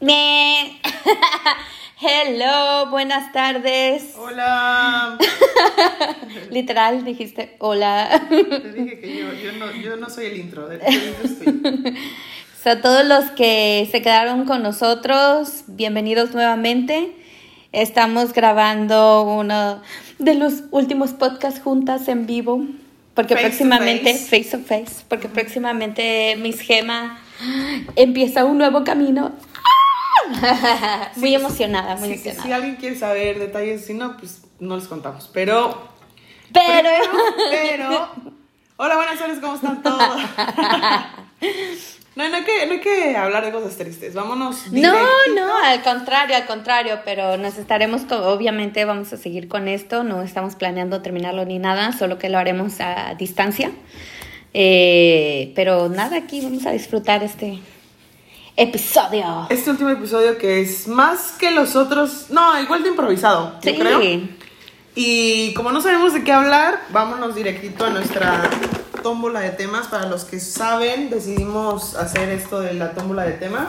Me. Hello, buenas tardes. Hola. Literal, dijiste hola. Te dije que yo, yo, no, yo no soy el intro, el intro es tuyo. So, a todos los que se quedaron con nosotros, bienvenidos nuevamente. Estamos grabando uno de los últimos podcasts juntas en vivo. Porque Face to próximamente, face. face to face, porque próximamente Miss Gema empieza un nuevo camino. muy emocionada, muy emocionada. si alguien quiere saber detalles, si no, pues no les contamos. Pero, Pero. pero, hola, buenas tardes, ¿cómo están todos? No, no hay, que, no hay que hablar de cosas tristes, vámonos. No, directito. no, al contrario, al contrario, pero nos estaremos, co- obviamente vamos a seguir con esto, no estamos planeando terminarlo ni nada, solo que lo haremos a distancia. Eh, pero nada, aquí vamos a disfrutar este episodio. Este último episodio que es más que los otros, no, igual de improvisado, yo Sí. creo. Y como no sabemos de qué hablar, vámonos directito a nuestra tómbola de temas. Para los que saben, decidimos hacer esto de la tómbola de temas.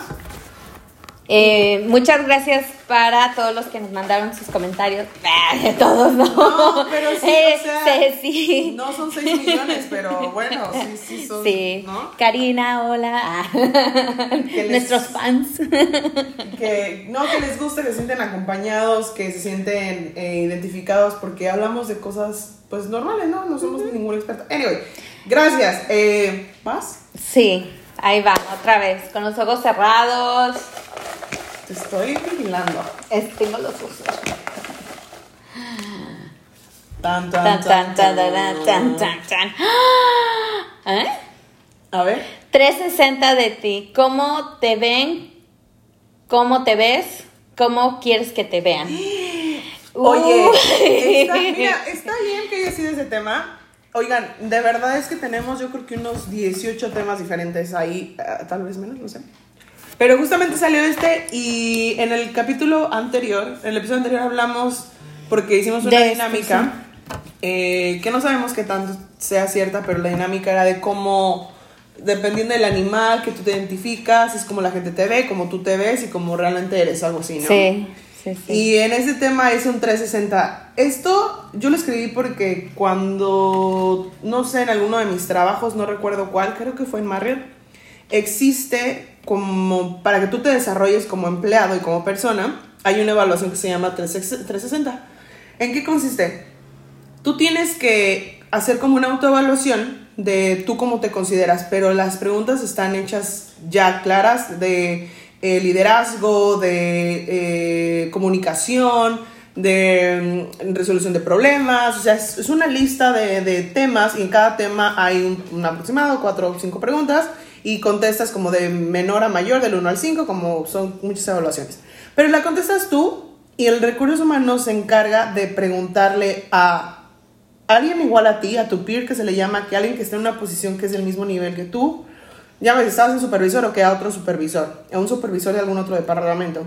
Eh, muchas gracias para todos los que nos mandaron sus comentarios. Ah, de todos, ¿no? No, pero sí, Eh, o sea, sí, sí. no son 6 millones, pero bueno, sí, sí son, Sí. ¿no? Karina, hola. Ah. les- Nuestros fans. Que no, que les guste, que se sienten acompañados, que se sienten eh, identificados, porque hablamos de cosas, pues, normales, ¿no? No somos ningún experto. Anyway, gracias. Eh, ¿Más? Sí, ahí va, otra vez, con los ojos cerrados. Te estoy vigilando. Es- tengo los ojos. Tan, Tan, tan, tan, tan, tan, tan, tan. ¿Eh? A ver. 360 de ti. ¿Cómo te ven? ¿Cómo te ves? ¿Cómo quieres que te vean? Oye, Uy. está, mira, está bien que haya sido ese tema. Oigan, de verdad es que tenemos yo creo que unos 18 temas diferentes ahí, eh, tal vez menos, no sé. Pero justamente salió este y en el capítulo anterior, en el episodio anterior hablamos, porque hicimos una De dinámica, eh, que no sabemos qué tanto sea cierta, pero la dinámica era de cómo, dependiendo del animal que tú te identificas, es como la gente te ve, como tú te ves y como realmente eres, algo así, ¿no? Sí, sí, sí. Y en ese tema es un 360. Esto yo lo escribí porque cuando, no sé, en alguno de mis trabajos, no recuerdo cuál, creo que fue en Marriott, existe como para que tú te desarrolles como empleado y como persona, hay una evaluación que se llama 360. ¿En qué consiste? Tú tienes que hacer como una autoevaluación de tú cómo te consideras, pero las preguntas están hechas ya claras de eh, liderazgo, de eh, comunicación, de mm, resolución de problemas, o sea, es, es una lista de, de temas y en cada tema hay un, un aproximado, cuatro o cinco preguntas y contestas como de menor a mayor, del 1 al 5, como son muchas evaluaciones. Pero la contestas tú y el recursos humanos se encarga de preguntarle a alguien igual a ti, a tu peer que se le llama, que alguien que esté en una posición que es del mismo nivel que tú, llames, estabas en supervisor o que a otro supervisor, a un supervisor de algún otro departamento,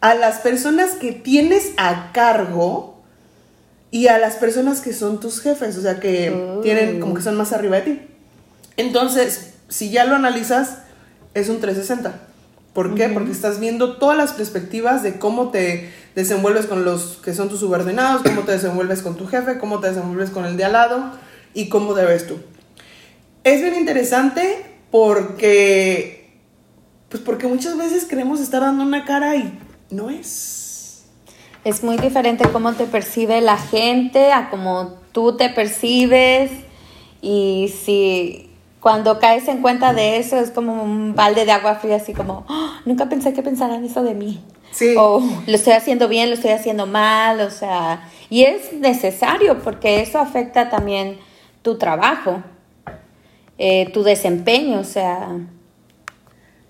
a las personas que tienes a cargo y a las personas que son tus jefes, o sea, que Oh. tienen como que son más arriba de ti. Entonces, si ya lo analizas, es un 360. ¿Por qué? Porque estás viendo todas las perspectivas de cómo te desenvuelves con los que son tus subordinados, cómo te desenvuelves con tu jefe, cómo te desenvuelves con el de al lado y cómo te ves tú. Es bien interesante porque, pues porque muchas veces queremos estar dando una cara y no es. Es muy diferente cómo te percibe la gente a cómo tú te percibes y si cuando caes en cuenta de eso es como un balde de agua fría así como "Ah, nunca pensé que pensaran eso de mí Sí. o lo estoy haciendo bien lo estoy haciendo mal o sea y es necesario porque eso afecta también tu trabajo eh, tu desempeño o sea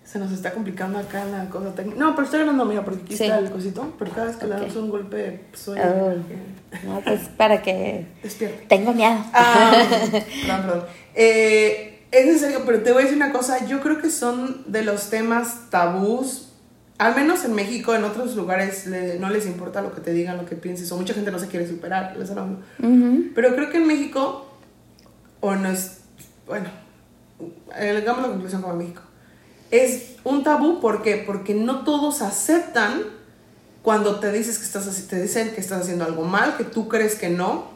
Se nos está complicando acá la cosa técnica. No, pero estoy hablando, mira, porque aquí Sí. está el cosito. Pero cada vez que le Ok. damos un golpe, soy. Oh. no, pues para que Despierte. tengo miedo Ah, perdón, perdón. Eh, es en serio, pero te voy a decir una cosa. Yo creo que son de los temas tabús. Al menos en México, en otros lugares le- no les importa lo que te digan, lo que pienses, o mucha gente no se quiere superar, les hablando. Ujú. Pero creo que en México, o no es, bueno, hagamos la conclusión como en México, es un tabú, ¿por qué? Porque no todos aceptan cuando te dices que estás te dicen que estás haciendo algo mal, que tú crees que no.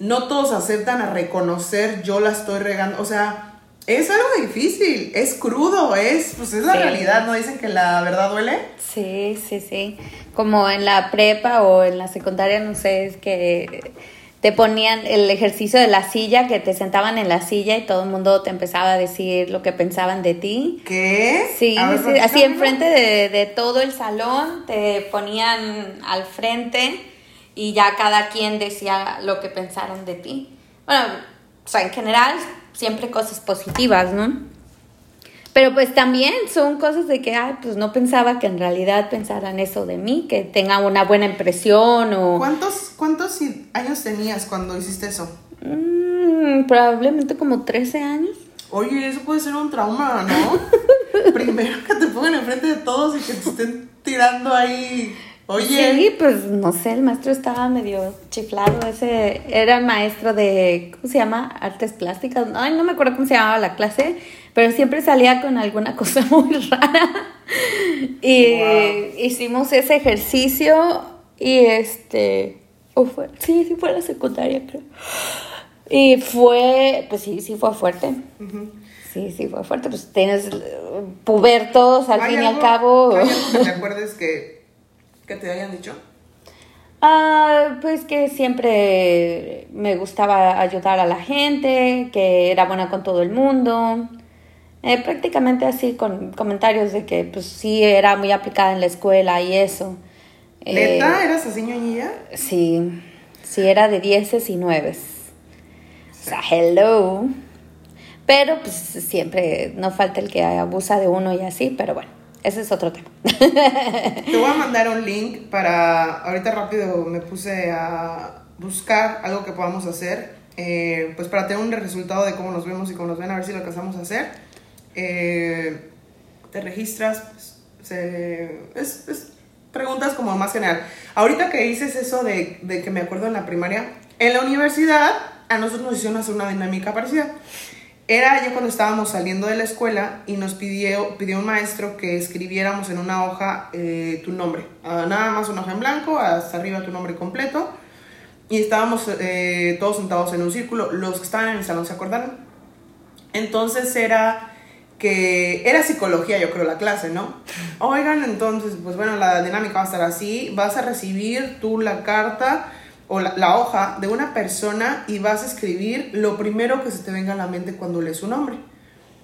No todos aceptan a reconocer yo la estoy regando, o sea, es algo difícil, es crudo, es pues es la realidad, ¿no dicen que la verdad duele? Sí, sí, sí. Como en la prepa o en la secundaria, no sé, es que te ponían el ejercicio de la silla, que te sentaban en la silla y todo el mundo te empezaba a decir lo que pensaban de ti. ¿Qué? Sí, así enfrente de, de todo el salón, te ponían al frente y ya cada quien decía lo que pensaron de ti. Bueno, o sea, en general, siempre cosas positivas, ¿no? Pero pues también son cosas de que, ay, pues no pensaba que en realidad pensaran eso de mí, que tenga una buena impresión o... ¿Cuántos, cuántos años tenías cuando hiciste eso? Mm, probablemente como 13 años. Oye, eso puede ser un trauma, ¿no? Primero que te pongan enfrente de todos y que te estén tirando ahí Oye. Sí, pues no sé, el maestro estaba medio chiflado. Ese era el maestro de, ¿cómo se llama? Artes plásticas. Ay, no me acuerdo cómo se llamaba la clase, pero siempre salía con alguna cosa muy rara. Y hicimos ese ejercicio y este, o fue, sí, sí fue la secundaria, creo. Y fue, pues sí, sí fue fuerte. Sí, sí fue fuerte. Pues tienes pubertos al fin y al cabo. ¿Hay algo que te acuerdes que que te hayan dicho? Ah, pues que siempre me gustaba ayudar a la gente, que era buena con todo el mundo. Eh, prácticamente así con comentarios de que pues sí era muy aplicada en la escuela y eso. ¿Neta? Eh, ¿Eras así ñoñilla? Sí, sí era de dieces y nueves. O sea, hello. Pero pues siempre no falta el que abusa de uno y así, pero bueno ese es otro tema. Te voy a mandar un link para, ahorita rápido me puse a buscar algo que podamos hacer, eh, pues para tener un resultado de cómo nos vemos y cómo nos ven, a ver si lo alcanzamos a hacer. Eh, te registras, pues, es, es, preguntas como más general. Ahorita que dices eso de, de que me acuerdo en la primaria, en la universidad a nosotros nos hicieron hacer una dinámica parecida. Era ya cuando estábamos saliendo de la escuela y nos pidió, pidió un maestro que escribiéramos en una hoja eh, tu nombre. Ah, nada más una hoja en blanco, hasta arriba tu nombre completo. Y estábamos eh, todos sentados en un círculo. Los que estaban en el salón se acordaron. Entonces era que era psicología, yo creo, la clase, ¿no? Oigan, entonces, pues bueno, la dinámica va a estar así. Vas a recibir tú la carta o la, hoja de una persona y vas a escribir lo primero que se te venga a la mente cuando lees su nombre,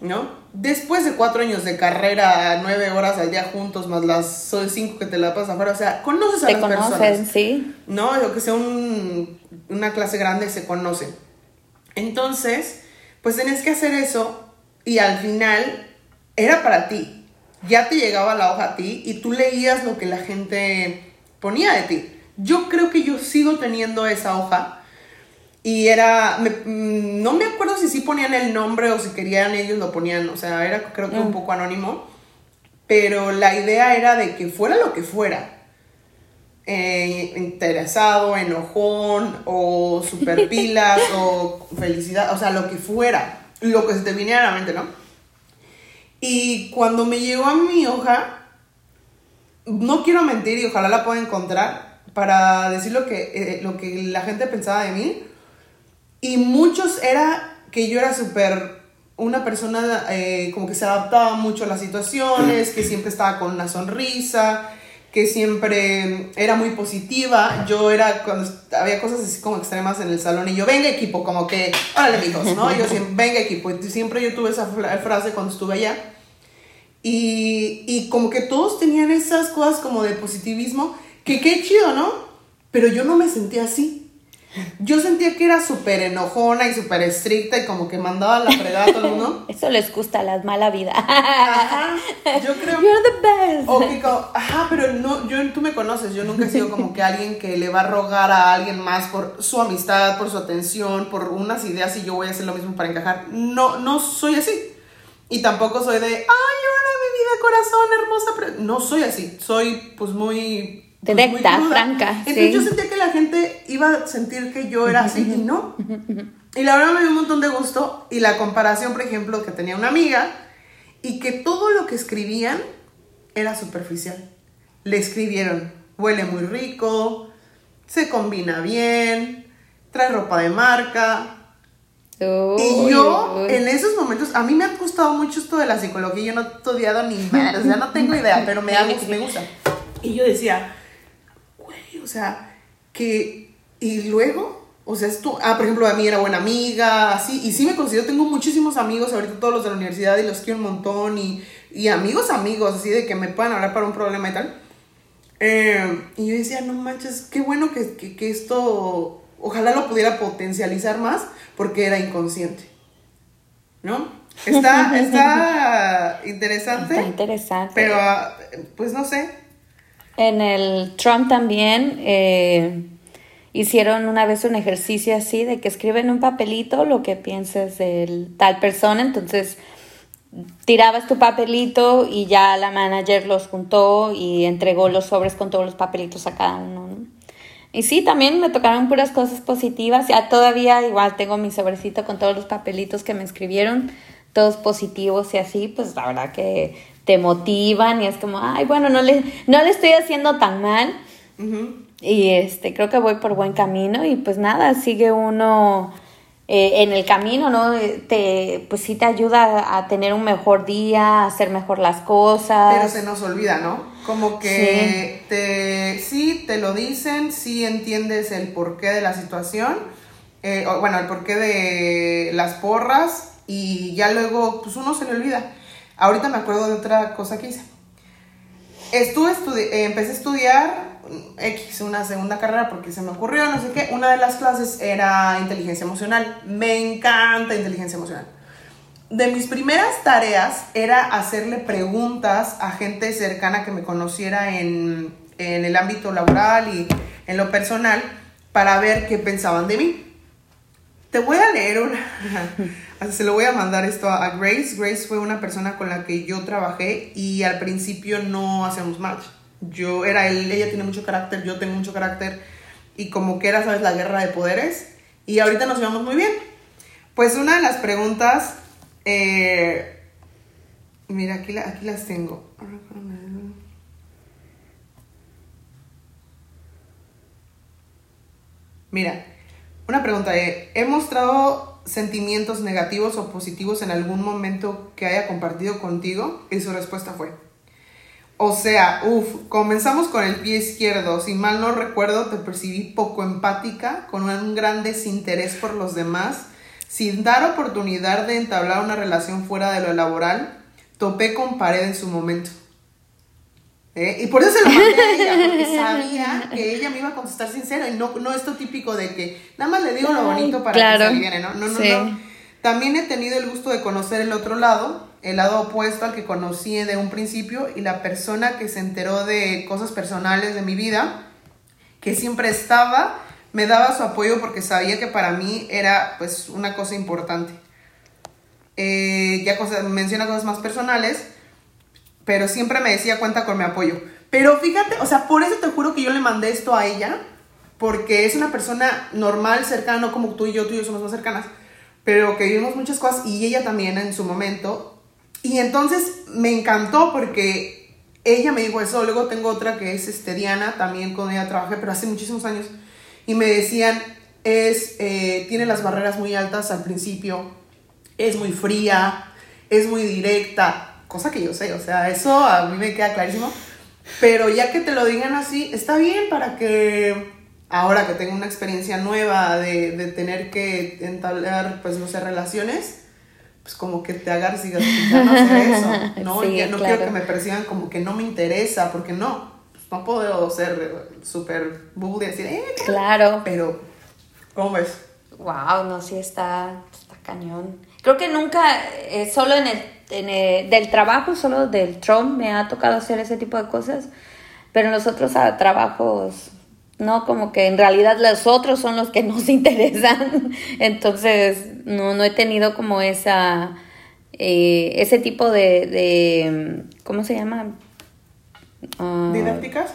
¿no? Después de cuatro años de carrera, nueve horas al día juntos, más las cinco que te la pasas afuera, o sea, conoces a te las conocen, personas. sí. ¿No? Lo que sea una clase grande se conoce. Entonces, pues tenés que hacer eso y al final era para ti. Ya te llegaba la hoja a ti y tú leías lo que la gente ponía de ti. Yo creo que yo sigo teniendo esa hoja. Y era, mm, no me acuerdo si sí ponían el nombre o si querían ellos lo ponían, o sea, era creo que un mm. poco anónimo, pero la idea era de que fuera lo que fuera, eh, interesado, enojón o super pilas o felicidad, o sea, lo que fuera, lo que se te viniera a la mente, ¿no? Y cuando me llegó a mi hoja, no quiero mentir y ojalá la pueda encontrar, para decir lo que, eh, lo que la gente pensaba de mí. Y muchos era que yo era súper una persona eh, como que se adaptaba mucho a las situaciones, que siempre estaba con una sonrisa, que siempre era muy positiva. Yo era, cuando había cosas así como extremas en el salón, y yo, venga equipo, como que, órale mijos, ¿no? Yo siempre, venga equipo. Y siempre yo tuve esa frase cuando estuve allá. Y, y como que todos tenían esas cosas como de positivismo que qué chido, ¿no? Pero yo no me sentía así. Yo sentía que era súper enojona y súper estricta y como que mandaba la fregada a todo el mundo. Eso les gusta, la mala vida. Ajá, yo creo. You're the best. O ajá, pero no, yo, tú me conoces, yo nunca he sido como que alguien que le va a rogar a alguien más por su amistad, por su atención, por unas ideas y yo voy a hacer lo mismo para encajar. No, no soy así. Y tampoco soy de, ay, hola mi vida, corazón, hermosa. Pero no soy así, soy pues muy pues, directa, franca. Entonces yo sentía que la gente iba a sentir que yo era así y no. Y la verdad me dio un montón de gusto. Y la comparación, por ejemplo, que tenía una amiga y que todo lo que escribían era superficial. Le escribieron, huele muy rico, se combina bien, trae ropa de marca. y yo, en esos momentos, a mí me ha gustado mucho esto de la psicología, yo no he estudiado ni más, o sea, no tengo idea, pero me, me gusta. Y yo decía, sea, que, y luego, o sea, esto, ah, por ejemplo, a mí era buena amiga, así, y sí me considero, tengo muchísimos amigos, ahorita todos los de la universidad, y los quiero un montón, y, y amigos, amigos, así de que me puedan hablar para un problema y tal. Eh, y yo decía, no manches, qué bueno que, que, esto, ojalá lo pudiera potencializar más, porque era inconsciente. ¿No? Está, está interesante. Está interesante. Pero, ah, pues no sé. En el Trump también eh, hicieron una vez un ejercicio así de que escriben un papelito lo que piensas de tal persona, entonces tirabas tu papelito y ya la manager los juntó y entregó los sobres con todos los papelitos a cada uno. Y sí, también me tocaron puras cosas positivas. Ya todavía igual tengo mi sobrecito con todos los papelitos que me escribieron, todos positivos y así, pues la verdad que te motivan y es como, ay, bueno, no le, no le estoy haciendo tan mal. Y este, creo que voy por buen camino y pues nada, sigue uno eh, en el camino, ¿no? Eh, te, pues sí te ayuda a tener un mejor día, a hacer mejor las cosas. Pero se nos olvida, ¿no? Como que sí. te, sí, te lo dicen, sí entiendes el porqué de la situación, eh, bueno, el porqué de las porras y ya luego, pues uno se le olvida. Ahorita me acuerdo de otra cosa que hice. Estuve, empecé a estudiar X, una segunda carrera porque se me ocurrió, no sé qué. Una de las clases era inteligencia emocional. Me encanta inteligencia emocional. De mis primeras tareas era hacerle preguntas a gente cercana que me conociera en, en el ámbito laboral y en lo personal para ver qué pensaban de mí. Te voy a leer una, se lo voy a mandar esto a Grace. Grace fue una persona con la que yo trabajé y al principio no hacíamos match yo era él, ella tiene mucho carácter, yo tengo mucho carácter y como que era, sabes, la guerra de poderes y ahorita nos llevamos muy bien. Pues una de las preguntas, eh, mira, aquí, aquí las tengo. Mira, una pregunta, eh, ¿he mostrado sentimientos negativos o positivos en algún momento que haya compartido contigo? Y su respuesta fue, o sea, uff, comenzamos con el pie izquierdo. Si mal no recuerdo, te percibí poco empática, con un gran desinterés por los demás, sin dar oportunidad de entablar una relación fuera de lo laboral. Topé con pared en su momento. ¿Eh? Y por eso se lo mandé a ella, porque sabía que ella me iba a contestar sincera y no, no esto típico de que nada más le digo lo bonito para que se aliviane, ¿no? No, no, no. También he tenido el gusto de conocer el otro lado, el lado opuesto al que conocí de un principio y la persona que se enteró de cosas personales de mi vida, que siempre estaba, me daba su apoyo porque sabía que para mí era pues una cosa importante. Eh, ya menciona cosas más personales, pero siempre me decía cuenta con mi apoyo. Pero fíjate, o sea, por eso te juro que yo le mandé esto a ella, porque es una persona normal, cercana, como tú y yo, tú y yo somos más cercanas, pero que vivimos muchas cosas y ella también en su momento y entonces me encantó porque ella me dijo eso. Luego tengo otra que es este, Diana, también con ella trabajé, pero hace muchísimos años. Y me decían, es, eh, tiene las barreras muy altas al principio, es muy fría, es muy directa, cosa que yo sé, o sea, eso a mí me queda clarísimo. Pero ya que te lo digan así, está bien para que ahora que tengo una experiencia nueva de, de tener que entablar, pues no sé, relaciones, pues como que te agarres y digas, ya no eso, ¿no? y no quiero que me perciban como que no me interesa, porque no, pues no puedo ser súper bull y decir, eh, claro. Pero, ¿cómo ves? Wow, no, sí está, está cañón. Creo que nunca, eh, solo en el, el, del trabajo, solo del Trump me ha tocado hacer ese tipo de cosas, pero en los otros ah, trabajos ¿no? Como que en realidad los otros son los que nos interesan. Entonces, no, no he tenido como esa, eh, ese tipo de, de, ¿cómo se llama? Uh, ¿Didácticas?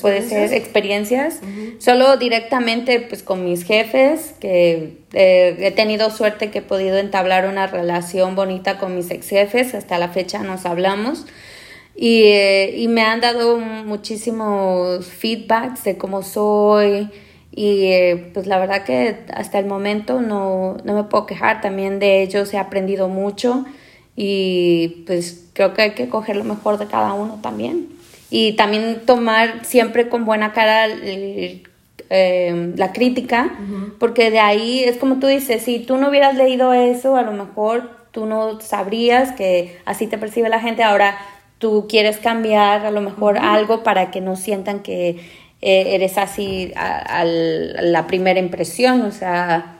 Puede ser experiencias, solo directamente pues con mis jefes, que eh, he tenido suerte que he podido entablar una relación bonita con mis ex jefes, hasta la fecha nos hablamos. Y, eh, y me han dado muchísimos feedbacks de cómo soy, y eh, pues la verdad que hasta el momento no, no, me puedo quejar, también de ellos he aprendido mucho y pues creo que hay que coger lo mejor de cada uno también. Y también tomar siempre con buena cara eh, la crítica, porque de ahí es como tú dices, si tú no hubieras leído eso, a lo mejor tú no sabrías que así te percibe la gente, ahora tú quieres cambiar a lo mejor algo para que no sientan que eh, eres así a, la primera impresión, o sea...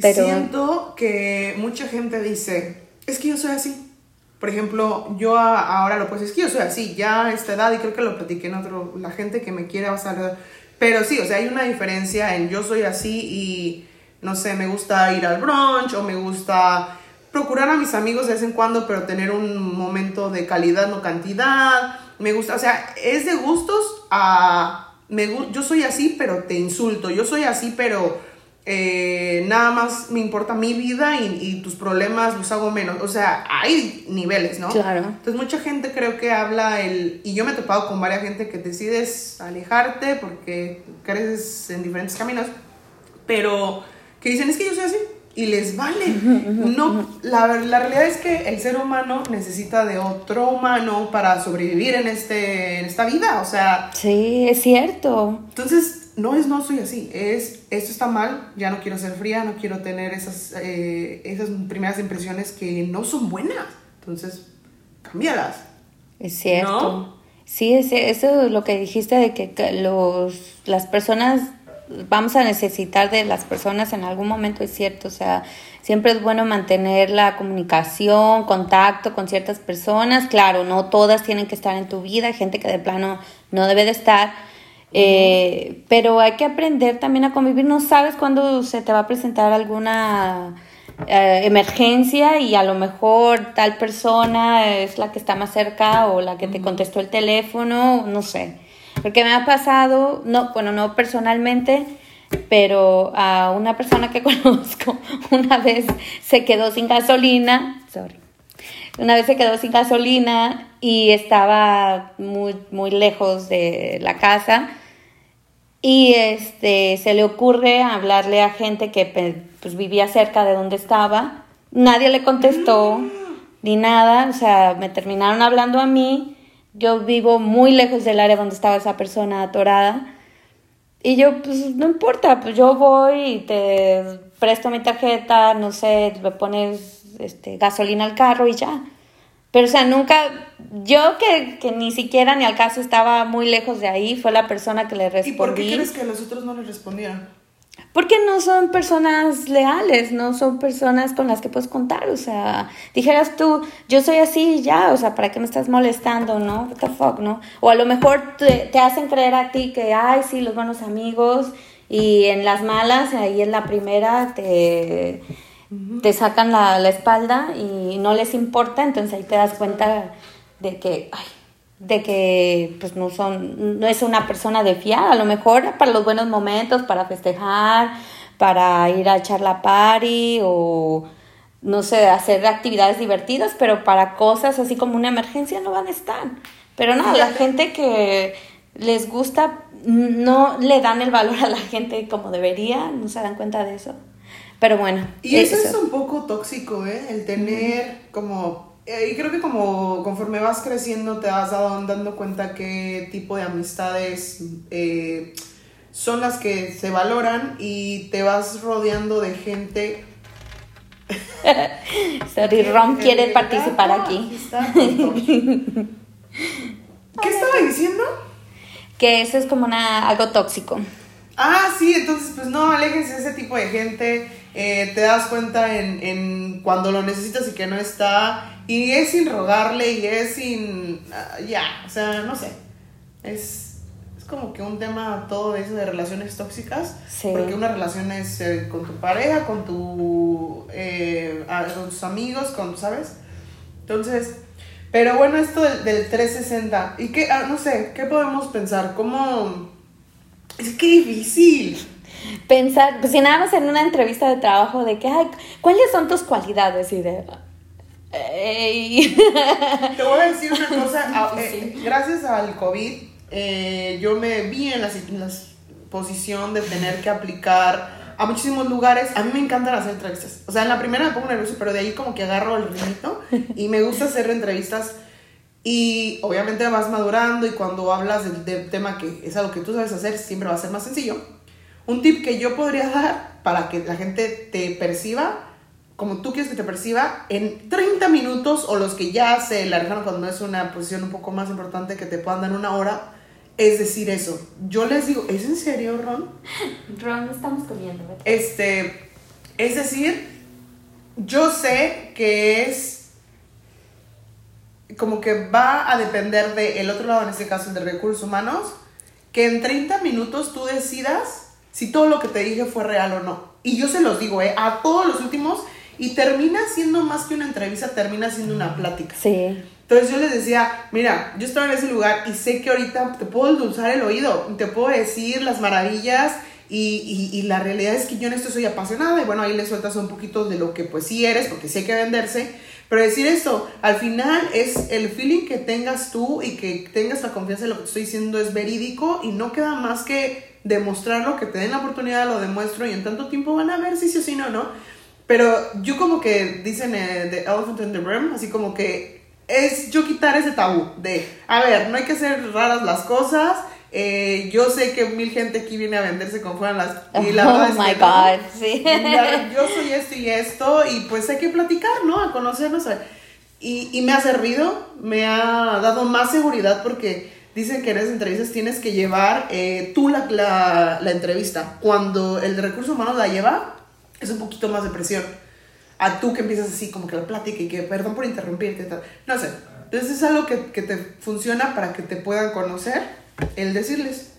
Pero... Siento que mucha gente dice, es que yo soy así. Por ejemplo, yo ahora lo pues es que yo soy así, ya a esta edad, y creo que lo platiqué en otro, la gente que me quiere va a saber. Pero sí, o sea, hay una diferencia en yo soy así y, no sé, me gusta ir al brunch o me gusta procurar a mis amigos de vez en cuando, pero tener un momento de calidad, no cantidad me gusta, o sea, es de gustos a, me, yo soy así, pero te insulto, yo soy así, pero eh, nada más me importa mi vida y, tus problemas los hago menos, o sea, hay niveles, ¿no? Claro. Entonces mucha gente creo que habla el, y yo me he topado con varias gente que decides alejarte porque creces en diferentes caminos, pero que dicen, es que yo soy así, y les vale. No, la, la, realidad es que el ser humano necesita de otro humano para sobrevivir en, este, en esta vida, o sea... Sí, es cierto. Entonces, no es no soy así, es esto está mal, ya no quiero ser fría, no quiero tener esas, eh, esas primeras impresiones que no son buenas. Entonces, cámbialas. Es cierto. Sí, es, eso es lo que dijiste de que los, las personas vamos a necesitar de las personas en algún momento, es cierto, o sea, siempre es bueno mantener la comunicación, contacto con ciertas personas, claro, no todas tienen que estar en tu vida, gente que de plano no debe de estar, eh, pero hay que aprender también a convivir, no sabes cuándo se te va a presentar alguna... Eh, emergencia y a lo mejor tal persona es la que está más cerca o la que te contestó el teléfono, no sé. Porque me ha pasado, no, bueno, no personalmente, pero a una persona que conozco una vez se quedó sin gasolina, sorry, una vez se quedó sin gasolina y estaba muy, muy lejos de la casa y este, se le ocurre hablarle a gente que pues, vivía cerca de donde estaba, nadie le contestó ni nada, o sea, me terminaron hablando a mí yo vivo muy lejos del área donde estaba esa persona atorada. Y yo, pues no importa, pues yo voy y te presto mi tarjeta, no sé, le pones este, gasolina al carro y ya. Pero, o sea, nunca, yo que, que, ni siquiera ni al caso estaba muy lejos de ahí, fue la persona que le respondí. ¿Y por qué crees que los otros no le respondieron? Porque no son personas leales, no son personas con las que puedes contar, o sea, dijeras tú, yo soy así ya, o sea, ¿para qué me estás molestando, no? What the fuck, ¿no? O a lo mejor te, hacen creer a ti que, ay, sí, los buenos amigos, y en las malas, ahí en la primera, te, te sacan la, la espalda y no les importa, entonces ahí te das cuenta de que, ay, de que pues no son no es una persona de fiar, a lo mejor para los buenos momentos, para festejar, para ir a echar la party o no sé, hacer actividades divertidas, pero para cosas así como una emergencia no van a estar. Pero no, la gente que les gusta no le dan el valor a la gente como debería, no se dan cuenta de eso. Pero bueno. Y eso, es un poco tóxico, ¿eh? El tener como eh, y creo que como conforme vas creciendo te vas dando cuenta qué tipo de amistades eh, son las que se valoran y te vas rodeando de gente. Sorry, Ron quiere participar aquí. ¿Qué estaba diciendo? Que eso es como una, algo tóxico. Ah, sí, entonces pues no, aléjense de ese tipo de gente. Eh, te das cuenta en, en cuando lo necesitas y que no está y es sin rogarle y es sin... Ah, ya, o sea, no sé. Es, es como que un tema todo eso de relaciones tóxicas. Porque una relación es eh, con tu pareja, con, tu, eh, con tus amigos, con, ¿sabes? Entonces, Pero bueno, esto del, del 360. ¿Y qué? Ah, no sé, ¿qué podemos pensar? ¿Cómo...? Es que difícil. Pensar, pues si nada más en una entrevista de trabajo de que, ay, ¿cuáles son tus cualidades? Y de... "Ey". Te voy a decir una cosa. ah, eh, gracias al COVID, eh, yo me vi en la, si- en la posición de tener que aplicar a muchísimos lugares. A mí me encantan hacer entrevistas. O sea, en la primera me pongo nervioso, pero de ahí como que agarro el ritmito y me gusta hacer entrevistas. Y obviamente vas madurando y cuando hablas del, del tema que es algo que tú sabes hacer, siempre va a ser más sencillo. Un tip que yo podría dar para que la gente te perciba, como tú quieres que te perciba, en 30 minutos o los que ya se largaron cuando es una posición un poco más importante que te puedan dar una hora, es decir eso. Yo les digo, ¿es en serio, Ron? Ron, estamos comiendo, ¿verdad? Este, es decir, yo sé que es como que va a depender del otro lado, en este caso el de recursos humanos, que en 30 minutos tú decidas si todo lo que te dije fue real o no. Y yo se los digo, ¿eh? A todos los últimos, y termina siendo más que una entrevista, termina siendo una plática. Sí. Entonces yo les decía, mira, yo estaba en ese lugar y sé que ahorita te puedo endulzar el oído, te puedo decir las maravillas y, y- y la realidad es que yo en esto soy apasionada y bueno, ahí le sueltas un poquito de lo que pues sí eres, porque sí hay que venderse, pero decir esto, al final es el feeling que tengas tú y que tengas la confianza de lo que estoy diciendo es verídico y no queda más que demostrarlo, que te den la oportunidad, lo demuestro y en tanto tiempo van a ver si sí o si no, ¿no? Pero yo como que dicen eh, The Elephant in the Room, así como que es yo quitar ese tabú de, a ver, no hay que hacer raras las cosas. Eh, yo sé que mil gente aquí viene a venderse como fueran las... Y la oh my que no. God, sí. Ya, yo soy esto y esto y pues hay que platicar, ¿no? A conocernos. a- Y, y me ha servido, me ha dado más seguridad porque dicen que en esas entrevistas tienes que llevar eh, tú la, la, la entrevista. Cuando el de recursos humanos la lleva, es un poquito más de presión. A tú que empiezas así, como que la plática y que perdón por interrumpirte, tal. no sé. Entonces es algo que, que te funciona para que te puedan conocer, el decirles.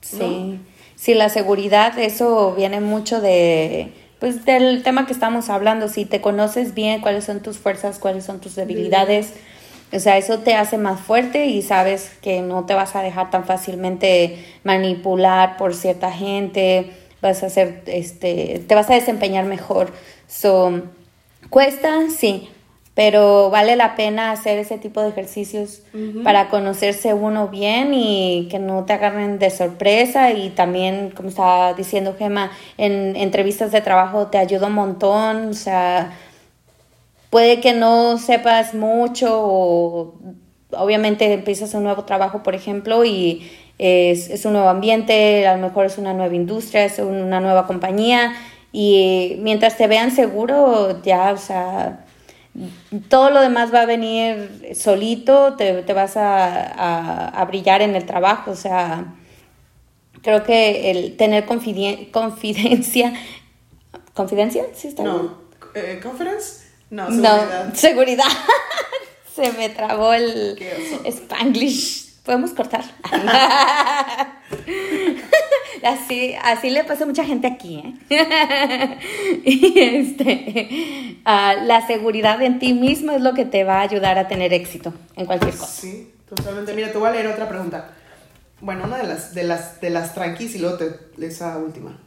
Sí, sí, la seguridad, eso viene mucho de, pues, del tema que estamos hablando. Si te conoces bien cuáles son tus fuerzas, cuáles son tus debilidades, o sea, eso te hace más fuerte y sabes que no te vas a dejar tan fácilmente manipular por cierta gente, vas a hacer, este, te vas a desempeñar mejor. So, cuesta, sí, pero vale la pena hacer ese tipo de ejercicios para conocerse uno bien y que no te agarren de sorpresa. Y también, como estaba diciendo Gema, en entrevistas de trabajo te ayuda un montón, o sea, puede que no sepas mucho o obviamente empiezas un nuevo trabajo, por ejemplo, y es, es un nuevo ambiente, a lo mejor es una nueva industria, es una nueva compañía. Y mientras te vean seguro, ya, o sea, todo lo demás va a venir solito, te, te vas a, a, a brillar en el trabajo, o sea, creo que el tener confiden- confidencia, confidencia, sí está bien? No, eh, ¿conference? No, No, seguridad. seguridad. Se me trabó el. Spanglish. Podemos cortar. así, así le pasa a mucha gente aquí, ¿eh? y este, ah, la seguridad en ti mismo es lo que te va a ayudar a tener éxito en cualquier cosa. Sí, totalmente. Mira, te voy a leer otra pregunta. Bueno, una de las, de las, de las tranquis y luego te, esa última.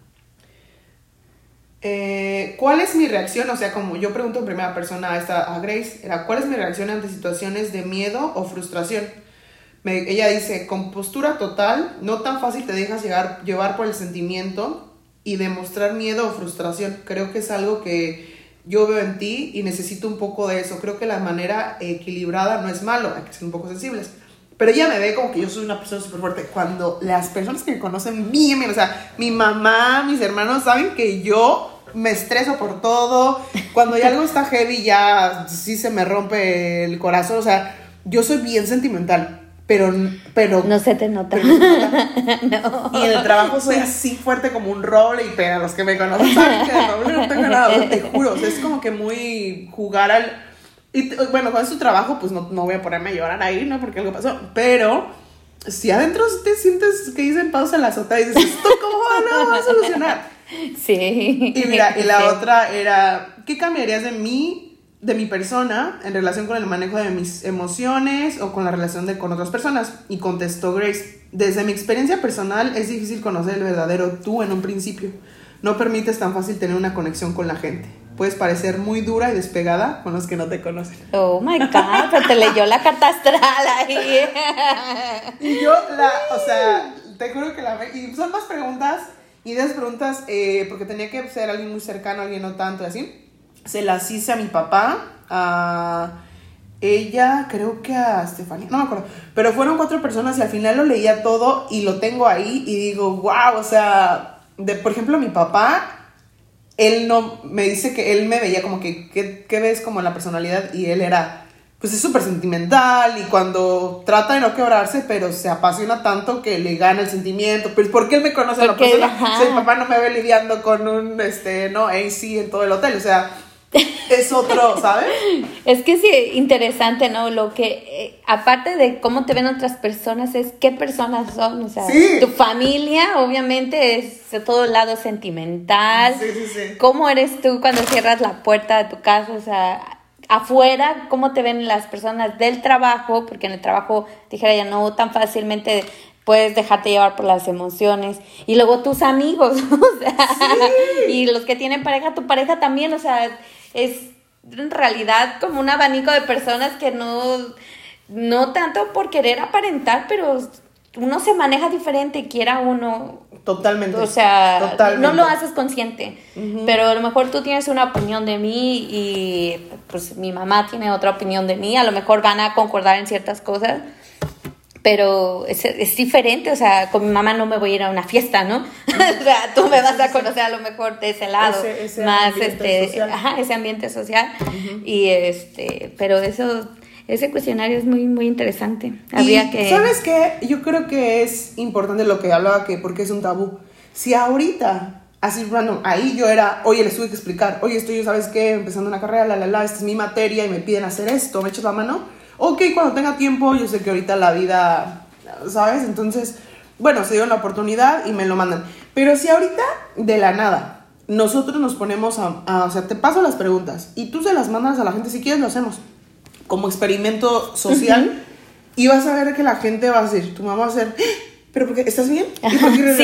Eh, ¿Cuál es mi reacción? O sea, como yo pregunto en primera persona a, esta, a Grace, era, ¿cuál es mi reacción ante situaciones de miedo o frustración? Me- ella dice, con postura total, no tan fácil te dejas llevar, llevar por el sentimiento y demostrar miedo o frustración. Creo que es algo que yo veo en ti y necesito un poco de eso. Creo que la manera equilibrada no es malo, hay que ser un poco sensibles. Pero ella me ve como que yo soy una persona súper fuerte. Cuando las personas que me conocen bien, o sea, mi mamá, mis hermanos saben que yo me estreso por todo. Cuando ya algo está heavy, ya sí se me rompe el corazón. O sea, yo soy bien sentimental. Pero, pero No se te nota. pero no. Y en el trabajo soy así fuerte como un roble y pero los que me conocen saben que de roble no tengo nada, te juro, o sea, es como que muy jugar al... Y bueno, con su trabajo pues no, no voy a ponerme a llorar ahí, ¿no? Porque algo pasó, pero si adentro te sientes que dicen pausa en la azotea y dices, ¿esto cómo lo vamos a solucionar? Sí. Y mira, y la Sí. otra era, ¿qué cambiarías de mí de mi persona en relación con el manejo de mis emociones o con la relación de, con otras personas. Y contestó Grace, desde mi experiencia personal es difícil conocer el verdadero tú en un principio. No permites tan fácil tener una conexión con la gente. Puedes parecer muy dura y despegada con los que no te conocen. Oh my God, pero te leyó la carta astral ahí. y yo la, o sea, te juro que la Y son más preguntas y de esas preguntas, eh, porque tenía que ser alguien muy cercano, alguien no tanto, así se las hice a mi papá, a ella, creo que a Estefanía, no me acuerdo, pero fueron cuatro personas y al final lo leía todo y lo tengo ahí y digo, wow, o sea, de, por ejemplo, mi papá, él no, me dice que él me veía como que, ¿qué, ves como la personalidad? Y él era, pues es súper sentimental y cuando trata de no quebrarse, pero se apasiona tanto que le gana el sentimiento. Pues porque él me conoce la persona. O mi papá no me ve lidiando con un, este, no, AC en todo el hotel. O sea, es otro, ¿sabes? Es que sí, interesante, ¿no? Lo que, eh, aparte de cómo te ven otras personas, es qué personas son, o sea, tu familia, obviamente, es de todo lado sentimental. Sí, sí, sí. ¿Cómo eres tú cuando cierras la puerta de tu casa? O sea, afuera, cómo te ven las personas del trabajo, porque en el trabajo, dijera ya, no tan fácilmente puedes dejarte llevar por las emociones. Y luego tus amigos, o sea, y los que tienen pareja, tu pareja también, o sea, es en realidad como un abanico de personas que no, no tanto por querer aparentar, pero uno se maneja diferente, quiera uno. Totalmente. O sea, no lo haces consciente, pero a lo mejor tú tienes una opinión de mí y pues mi mamá tiene otra opinión de mí, a lo mejor van a concordar en ciertas cosas pero es, es, diferente, o sea, con mi mamá no me voy a ir a una fiesta, ¿no? o sea, tú me vas a conocer a lo mejor de ese lado, ese, más este, ajá, ese ambiente social. Y este, pero eso, ese cuestionario es muy, muy interesante. Habría que... ¿Sabes qué? Yo creo que es importante lo que hablaba, que porque es un tabú. Si ahorita, así, bueno, ahí yo era, oye, les tuve que explicar, oye, estoy, ¿sabes qué? Empezando una carrera, la, la, la, esta es mi materia y me piden hacer esto, me echas la mano ok, cuando tenga tiempo, yo sé que ahorita la vida, ¿sabes? Entonces, bueno, se dio la oportunidad y me lo mandan. Pero si ahorita, de la nada, nosotros nos ponemos a, o sea, te paso las preguntas y tú se las mandas a la gente, si quieres lo hacemos, como experimento social, y vas a ver que la gente va a decir, tu mamá va a ser... ¿Pero por qué? ¿Estás bien? ¿Y por qué?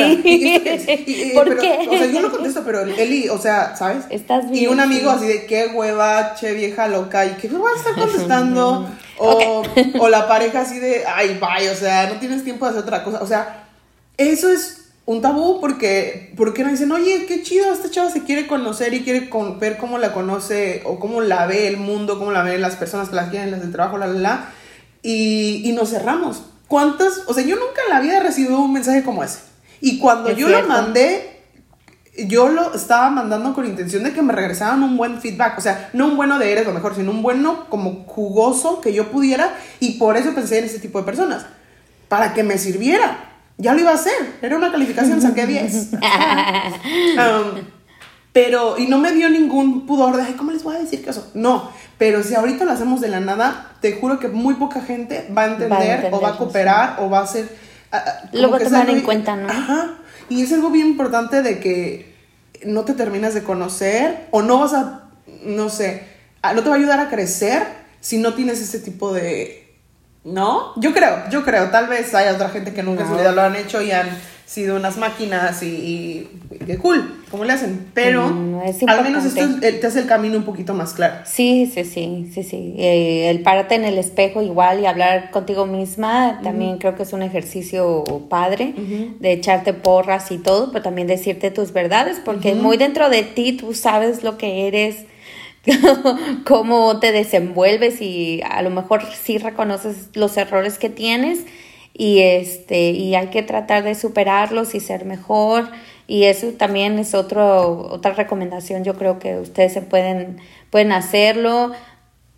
Sí. ¿Por qué? O sea, yo no contesto, pero Eli, o sea, ¿sabes? ¿Estás bien? Y un amigo así de, qué hueva, che vieja loca, y que me voy a estar contestando. O, o la pareja así de, ay, bye, o sea, no tienes tiempo de hacer otra cosa. O sea, eso es un tabú porque, porque no dicen, oye, qué chido, esta chava se quiere conocer y quiere ver cómo la conoce o cómo la ve el mundo, cómo la ven las personas que la quieren, las del trabajo, la, la, la. Y, y nos cerramos. ¿Cuántas? O sea, yo nunca en la vida he recibido un mensaje como ese. Y cuando yo lo mandé, yo lo estaba mandando con intención de que me regresaran un buen feedback, o sea, no un bueno de eres lo mejor, sino un bueno como jugoso que yo pudiera y por eso pensé en ese tipo de personas, para que me sirviera. Ya lo iba a hacer, era una calificación, saqué 10. Um, pero, y no me dio ningún pudor de, ay, ¿cómo les voy a decir que eso? No, pero si ahorita lo hacemos de la nada, te juro que muy poca gente va a entender, o va a cooperar o va a hacer... lo va a tomar en cuenta, ¿no? Ajá. Y es algo bien importante de que no te terminas de conocer o no vas a, no sé, no te va a ayudar a crecer si no tienes ese tipo de... ¿No? Yo creo, yo creo. Tal vez haya otra gente que nunca en su vida lo han hecho y han sido unas máquinas y, qué cool, ¿cómo le hacen? Pero mm, al menos esto te hace el camino un poquito más claro. Sí, sí, sí, sí, sí. Eh, el párate en el espejo igual y hablar contigo misma también creo que es un ejercicio padre de echarte porras y todo, pero también decirte tus verdades, porque muy dentro de ti tú sabes lo que eres cómo te desenvuelves y a lo mejor sí reconoces los errores que tienes y este y hay que tratar de superarlos y ser mejor. Y eso también es otro otra recomendación yo creo que ustedes se pueden pueden hacerlo.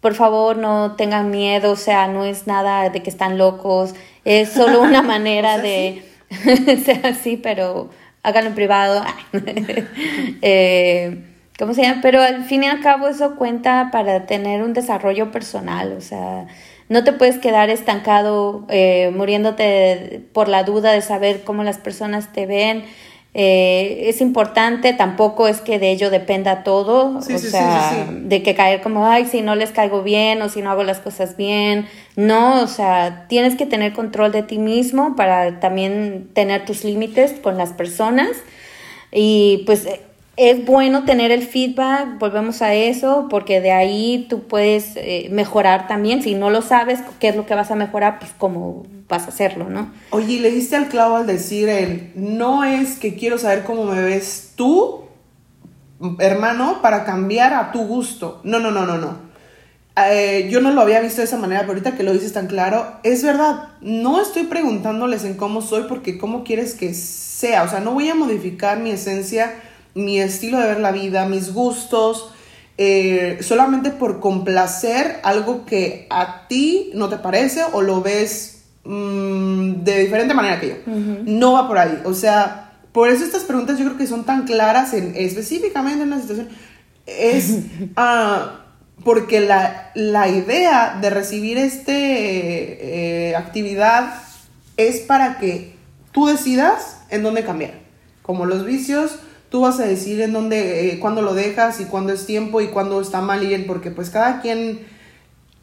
Por favor no tengan miedo o sea no es nada de que están locos es solo una manera de sea así pero háganlo en privado. Eh, ¿cómo se llama? pero al fin y al cabo eso cuenta para tener un desarrollo personal o sea no te puedes quedar estancado, eh, muriéndote por la duda de saber cómo las personas te ven. Eh, es importante, tampoco es que de ello dependa todo, o sea, de que caer como, ay, si no les caigo bien o si no hago las cosas bien, no, o sea, tienes que tener control de ti mismo para también tener tus límites con las personas. Y pues es bueno tener el feedback, volvemos a eso, porque de ahí tú puedes eh, mejorar también. Si no lo sabes, qué es lo que vas a mejorar, pues cómo vas a hacerlo, ¿no? Oye, le diste al clavo al decir el, no es que quiero saber cómo me ves tú, hermano, para cambiar a tu gusto. No, no, no, no, no. Eh, yo no lo había visto de esa manera, pero ahorita que lo dices tan claro, es verdad, no estoy preguntándoles en cómo soy porque cómo quieres que sea, o sea, no voy a modificar mi esencia mi estilo de ver la vida, mis gustos, eh, solamente por complacer algo que a ti no te parece o lo ves mm, de diferente manera que yo. No va por ahí. O sea, por eso estas preguntas yo creo que son tan claras en, específicamente en la situación. Es ah, porque la, idea de recibir esta eh, actividad es para que tú decidas en dónde cambiar. Como los vicios, tú vas a decir en dónde, eh, cuándo lo dejas y cuándo es tiempo y cuándo está mal y bien, porque pues cada quien,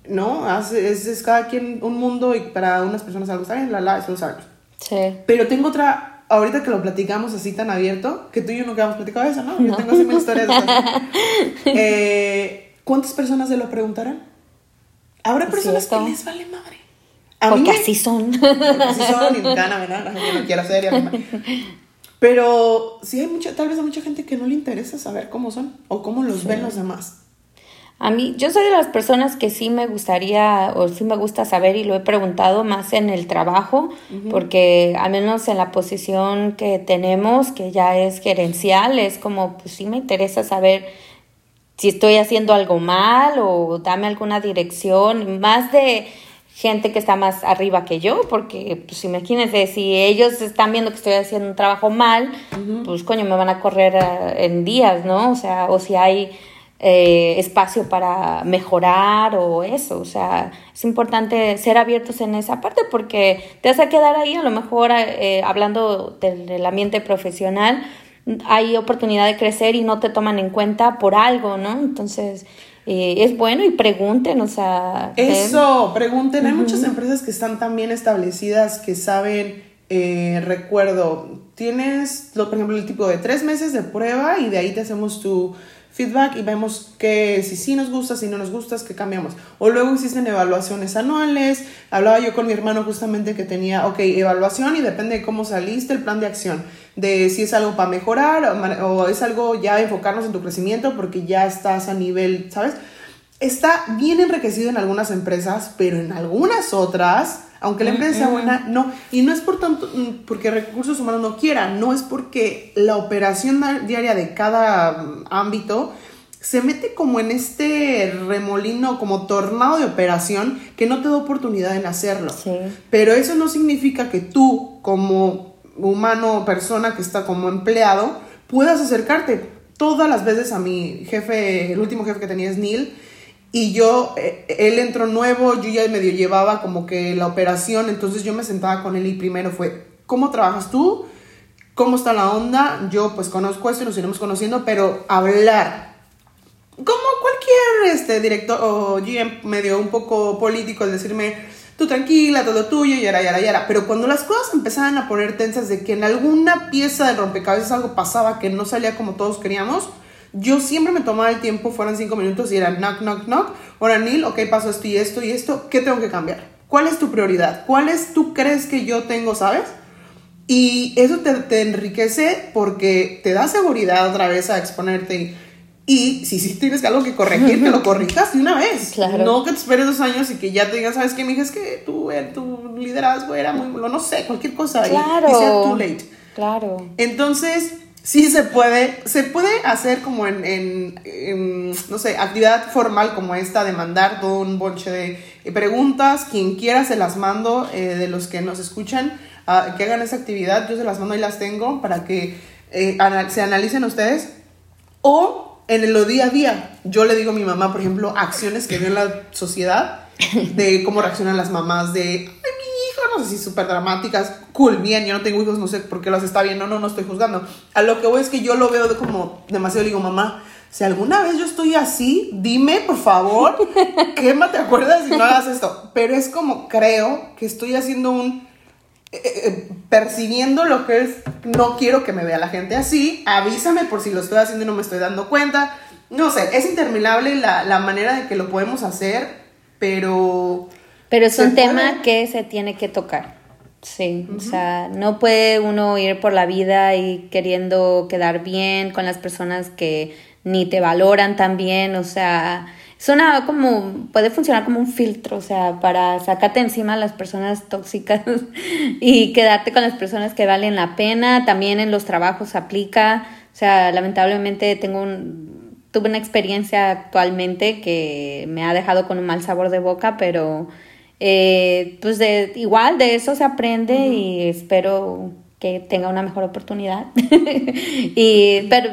¿no? Hace, es, es, cada quien un mundo y para unas personas algo está bien, la, la, eso lo sabemos. Sí. Pero tengo otra, ahorita que lo platicamos así tan abierto, que tú y yo nunca hemos platicado eso, ¿no? Yo tengo así mil historias. eh, ¿Cuántas personas se lo preguntarán? Habrá personas que les vale madre. A porque así son. así son y gana, ¿verdad? Yo no quiero hacer. Pero sí hay mucha, tal vez a mucha gente que no le interesa saber cómo son o cómo los ven los demás. A mí, yo soy de las personas que sí me gustaría o sí me gusta saber y lo he preguntado más en el trabajo, porque al menos en la posición que tenemos, que ya es gerencial, es como, pues sí me interesa saber si estoy haciendo algo mal o dame alguna dirección, más de gente que está más arriba que yo, porque pues imagínense, si ellos están viendo que estoy haciendo un trabajo mal, pues coño, me van a correr eh, en días, ¿no? O sea, o si hay eh, espacio para mejorar o eso, o sea, es importante ser abiertos en esa parte porque te vas a quedar ahí, a lo mejor eh, hablando del ambiente profesional, hay oportunidad de crecer y no te toman en cuenta por algo, ¿no? Entonces, eh, es bueno y pregunten, o sea... Eso, pregunten. Hay muchas empresas que están tan bien establecidas que saben, eh, recuerdo, tienes, por ejemplo, el tipo de tres meses de prueba y de ahí te hacemos tu feedback y vemos que si sí nos gusta, si no nos gusta, que cambiamos. O luego existen evaluaciones anuales. Hablaba yo con mi hermano justamente que tenía, ok, evaluación y depende de cómo saliste el plan de acción de si es algo para mejorar o, es algo ya enfocarnos en tu crecimiento porque ya estás a nivel, ¿sabes? Está bien enriquecido en algunas empresas, pero en algunas otras, aunque la empresa sea buena, no. Y no es por tanto mm, porque recursos humanos no quieran, no es porque la operación diaria de cada mm, ámbito se mete como en este remolino, como tornado de operación que no te da oportunidad en hacerlo. Pero eso no significa que tú, como humano, persona que está como empleado, puedas acercarte. Todas las veces a mi jefe, el último jefe que tenía es Neil, y yo, eh, él entró nuevo, yo ya medio llevaba como que la operación, entonces yo me sentaba con él y primero fue, ¿cómo trabajas tú? ¿Cómo está la onda? Yo pues conozco esto y nos iremos conociendo, pero hablar. Como cualquier este, director o GM medio un poco político, el decirme, tú tranquila, todo tuyo, y yara, yara, yara. Pero cuando las cosas empezaban a poner tensas de que en alguna pieza del rompecabezas algo pasaba que no salía como todos queríamos, yo siempre me tomaba el tiempo, fueran cinco minutos y era knock, knock, knock. Ahora, Neil, ok, pasó esto y esto y esto, ¿qué tengo que cambiar? ¿Cuál es tu prioridad? ¿Cuál es tú crees que yo tengo, sabes? Y eso te, te enriquece porque te da seguridad otra vez a exponerte y y si sí tienes algo que corregir, que lo corrijas de una vez. Claro. No que te esperes dos años y que ya te digas, ¿sabes qué? Mi hija es que tu, eh, tu liderazgo era muy, no sé, cualquier cosa. Claro. Y, sea too late. Claro. Entonces, sí se puede, se puede hacer como en, en, no sé, actividad formal como esta de mandar todo un bonche de preguntas. Quien quiera se las mando eh, de los que nos escuchan, uh, que hagan esa actividad. Yo se las mando y las tengo para que eh, se analicen ustedes. O en lo día a día, yo le digo a mi mamá, por ejemplo, acciones que veo en la sociedad, de cómo reaccionan las mamás, de, ay, mi hijo cosas así súper dramáticas, cool, bien, yo no tengo hijos, no sé por qué las está bien, no, no, no estoy juzgando. A lo que voy es que yo lo veo de como demasiado, digo, mamá, si alguna vez yo estoy así, dime, por favor, ¿qué más te acuerdas si no hagas esto? Pero es como creo que estoy haciendo un... eh, eh, percibiendo lo que es, no quiero que me vea la gente así, avísame por si lo estoy haciendo y no me estoy dando cuenta. No sé, es interminable la, la manera de que lo podemos hacer, pero... Pero es ¿Se un tema que se tiene que tocar. Sí, o sea, no puede uno ir por la vida y queriendo quedar bien con las personas que ni te valoran tan bien, o sea, es una como, puede funcionar como un filtro, o sea, para sacarte encima a las personas tóxicas y quedarte con las personas que valen la pena, también en los trabajos aplica, o sea, lamentablemente tengo un, tuve una experiencia actualmente que me ha dejado con un mal sabor de boca, pero eh, pues de, igual de eso se aprende y espero que tenga una mejor oportunidad. y, pero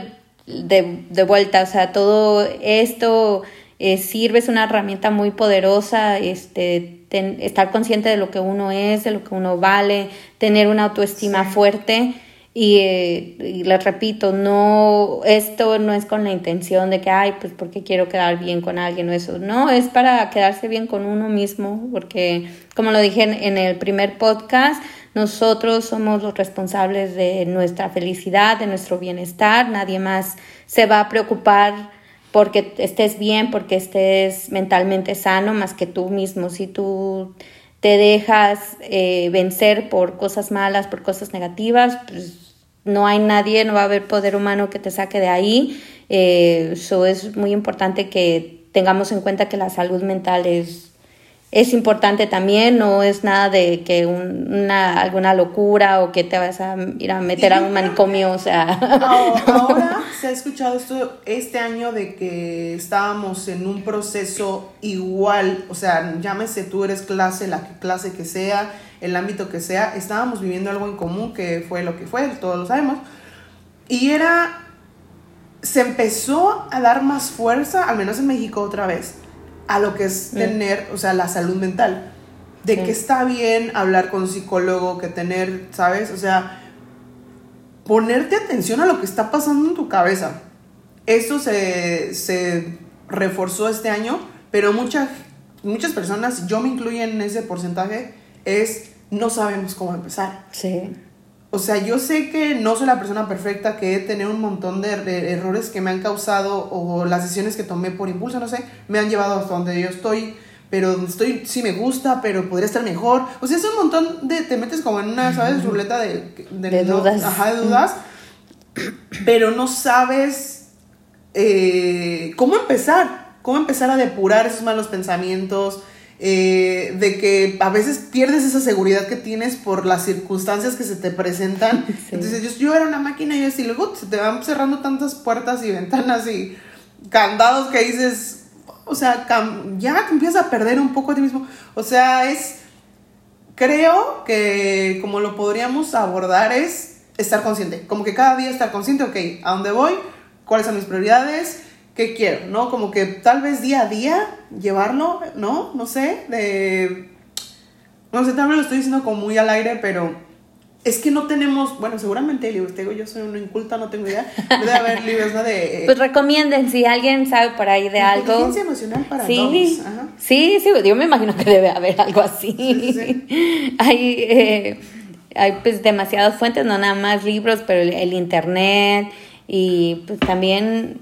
de, de vuelta, o sea, todo esto eh, sirve, es una herramienta muy poderosa, este, ten- estar consciente de lo que uno es, de lo que uno vale, tener una autoestima fuerte. Y, eh, y les repito, no, esto no es con la intención de que, ay, pues porque quiero quedar bien con alguien o eso. No, es para quedarse bien con uno mismo, porque como lo dije en, en el primer podcast, nosotros somos los responsables de nuestra felicidad, de nuestro bienestar. Nadie más se va a preocupar porque estés bien, porque estés mentalmente sano, más que tú mismo. Si tú te dejas eh, vencer por cosas malas, por cosas negativas, pues no hay nadie, no va a haber poder humano que te saque de ahí. Eh, Eso es muy importante que tengamos en cuenta que la salud mental es, es importante también, no es nada de que un- una, alguna locura o que te vas a ir a meter a un manicomio, o sea. Ahora, ahora se ha escuchado esto este año de que estábamos en un proceso igual, o sea, llámese tú eres clase, la clase que sea, el ámbito que sea, estábamos viviendo algo en común que fue lo que fue, todos lo sabemos. Y era, se empezó a dar más fuerza, al menos en México otra vez, a lo que es tener, o sea, la salud mental. De que está bien hablar con un psicólogo, que tener, ¿sabes? O sea, ponerte atención a lo que está pasando en tu cabeza. Esto se, se reforzó este año, pero muchas muchas personas, yo me incluyo en ese porcentaje, es no sabemos cómo empezar. Sí. O sea, yo sé que no soy la persona perfecta, que he tenido un montón de er- errores que me han causado o las decisiones que tomé por impulso, no sé, me han llevado hasta donde yo estoy, pero estoy sí me gusta, pero podría estar mejor. O sea, es un montón de, te metes como en una, ¿sabes? Ruleta de, De no- dudas. Ajá, de dudas, pero no sabes eh, cómo empezar, cómo empezar a depurar esos malos pensamientos, eh, de que a veces pierdes esa seguridad que tienes por las circunstancias que se te presentan. Sí. Entonces yo, yo era una máquina y yo así, luego se te van cerrando tantas puertas y ventanas y candados que dices, o sea, ya te empiezas a perder un poco a ti mismo. O sea, es, creo que como lo podríamos abordar es estar consciente, como que cada día estar consciente, ok, ¿a dónde voy? ¿Cuáles son mis prioridades? ¿Qué quiero? ¿No? Como que tal vez día a día llevarlo, ¿no? No sé, de... No sé, tal vez lo estoy diciendo como muy al aire, pero es que no tenemos, bueno, seguramente libros, te digo, yo soy una inculta, no tengo idea, debe haber libros, ¿no? De... eh, Pues recomienden si alguien sabe por ahí de algo. Emocional para Sí, ajá. sí, sí, yo me imagino que debe haber algo así. Sí, hay, eh, hay pues demasiadas fuentes, no nada más libros, pero el, el internet y pues también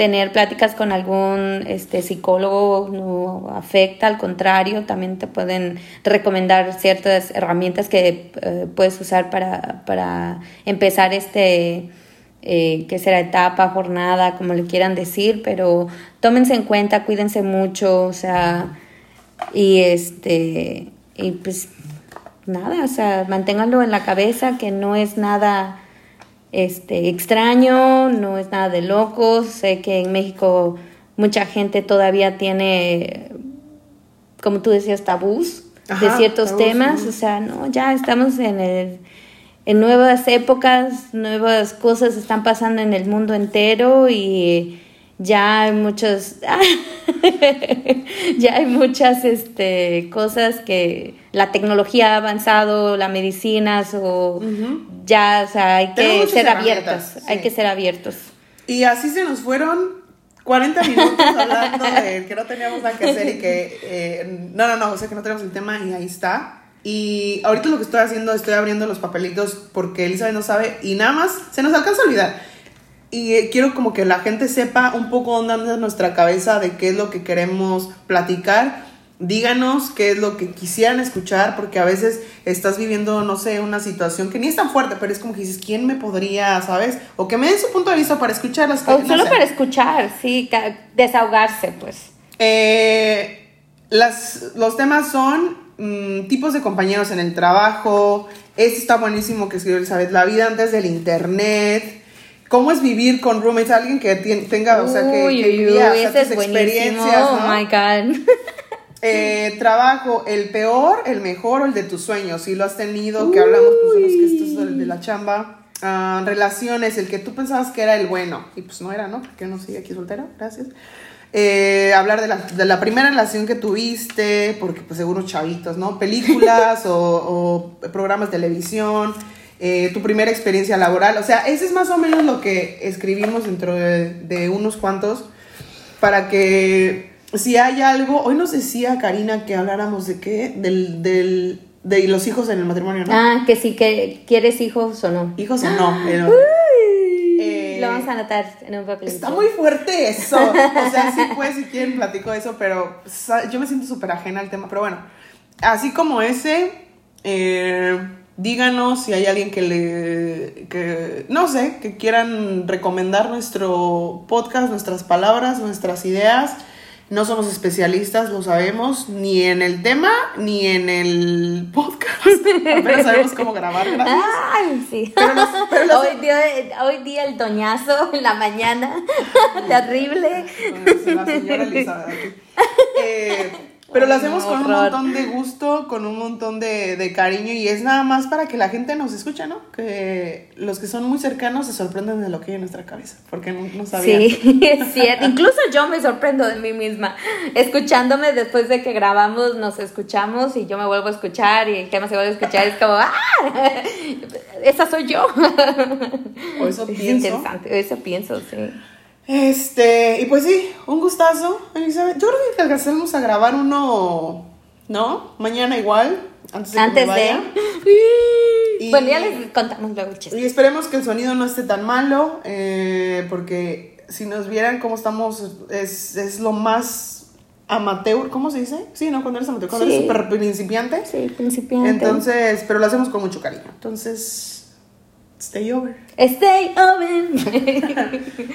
tener pláticas con algún este psicólogo no afecta, al contrario, también te pueden recomendar ciertas herramientas que eh, puedes usar para, para empezar este eh, que será etapa, jornada, como le quieran decir, pero tómense en cuenta, cuídense mucho, o sea, y este, y pues nada, o sea, manténganlo en la cabeza que no es nada este extraño, no es nada de locos, sé que en México mucha gente todavía tiene, como tú decías, tabús de ciertos tabús, temas, o sea, no, ya estamos en el en nuevas épocas, nuevas cosas están pasando en el mundo entero y, ya hay muchos, ya hay muchas este, cosas que la tecnología ha avanzado, la medicina, o ya, o sea, hay que ser abiertos, hay que ser abiertos. Y así se nos fueron 40 minutos hablando de que no teníamos nada que hacer y que, eh, no, no, no, o sea, que no tenemos el tema y ahí está. Y ahorita lo que estoy haciendo, estoy abriendo los papelitos porque Elizabeth no sabe y nada más se nos alcanza a olvidar. Y eh, quiero como que la gente sepa un poco dónde anda nuestra cabeza de qué es lo que queremos platicar. Díganos qué es lo que quisieran escuchar, porque a veces estás viviendo, no sé, una situación que ni es tan fuerte, pero es como que dices, ¿quién me podría, sabes? O que me den su punto de vista para escuchar las cosas. O solo para escuchar, sí, desahogarse, pues. Eh, las, los temas son mm, tipos de compañeros en el trabajo. Este está buenísimo que escribió Elizabeth, la vida antes del internet ¿Cómo es vivir con roommates? Alguien que tenga, o sea, que, que vivía experiencias. Oh my God. Eh, trabajo, el peor, el mejor o el de tus sueños. Si lo has tenido, que hablamos pues, de los que esto es el de la chamba. Ah, relaciones, el que tú pensabas que era el bueno. Y pues no era, ¿no? Porque no sigue aquí soltero. Gracias. Eh, hablar de la, de la, primera relación que tuviste, porque pues seguro chavitos, ¿no? Películas o, o programas de televisión. Eh, tu primera experiencia laboral. O sea, ese es más o menos lo que escribimos dentro de, unos cuantos para que si hay algo, hoy nos decía Karina que habláramos de qué, del, del, de los hijos en el matrimonio, ¿no? Ah, que sí, que quieres hijos o no. Hijos o no. Eh, lo vamos a anotar en un papel. Está muy fuerte eso. O sea, sí, pues, si quieren, platico eso, pero yo me siento súper ajena al tema. Pero bueno, así como ese, eh, díganos si hay alguien que le, que, no sé, que quieran recomendar nuestro podcast, nuestras palabras, nuestras ideas. No somos especialistas, lo sabemos, ni en el tema, ni en el podcast. Apenas sabemos cómo grabar, gracias. Ay, sí. hoy, día, hoy, día, el toñazo en la mañana. Terrible. La señora Elizabeth. Eh, pero lo hacemos con un montón de gusto, con un montón de, cariño y es nada más para que la gente nos escuche, ¿no? Que los que son muy cercanos se sorprenden de lo que hay en nuestra cabeza, porque no, no sabían. Sí, es cierto. Incluso yo me sorprendo de mí misma. Escuchándome después de que grabamos, nos escuchamos y yo me vuelvo a escuchar y el tema se vuelve a escuchar es como, ¡ah! Esa soy yo. O eso pienso. Es interesante, eso pienso, sí. Este, y pues sí, un gustazo, Elizabeth. Yo creo que alcanzamos a grabar uno, ¿no? Mañana igual, antes de antes de. Y, bueno, ya les contamos luego Y esperemos que el sonido no esté tan malo, eh, porque si nos vieran cómo estamos, es, es, lo más amateur, ¿cómo se dice? Sí, ¿no? Cuando eres amateur, cuando eres súper principiante. Sí, principiante. Entonces, pero lo hacemos con mucho cariño. Entonces, stay over. Stay over.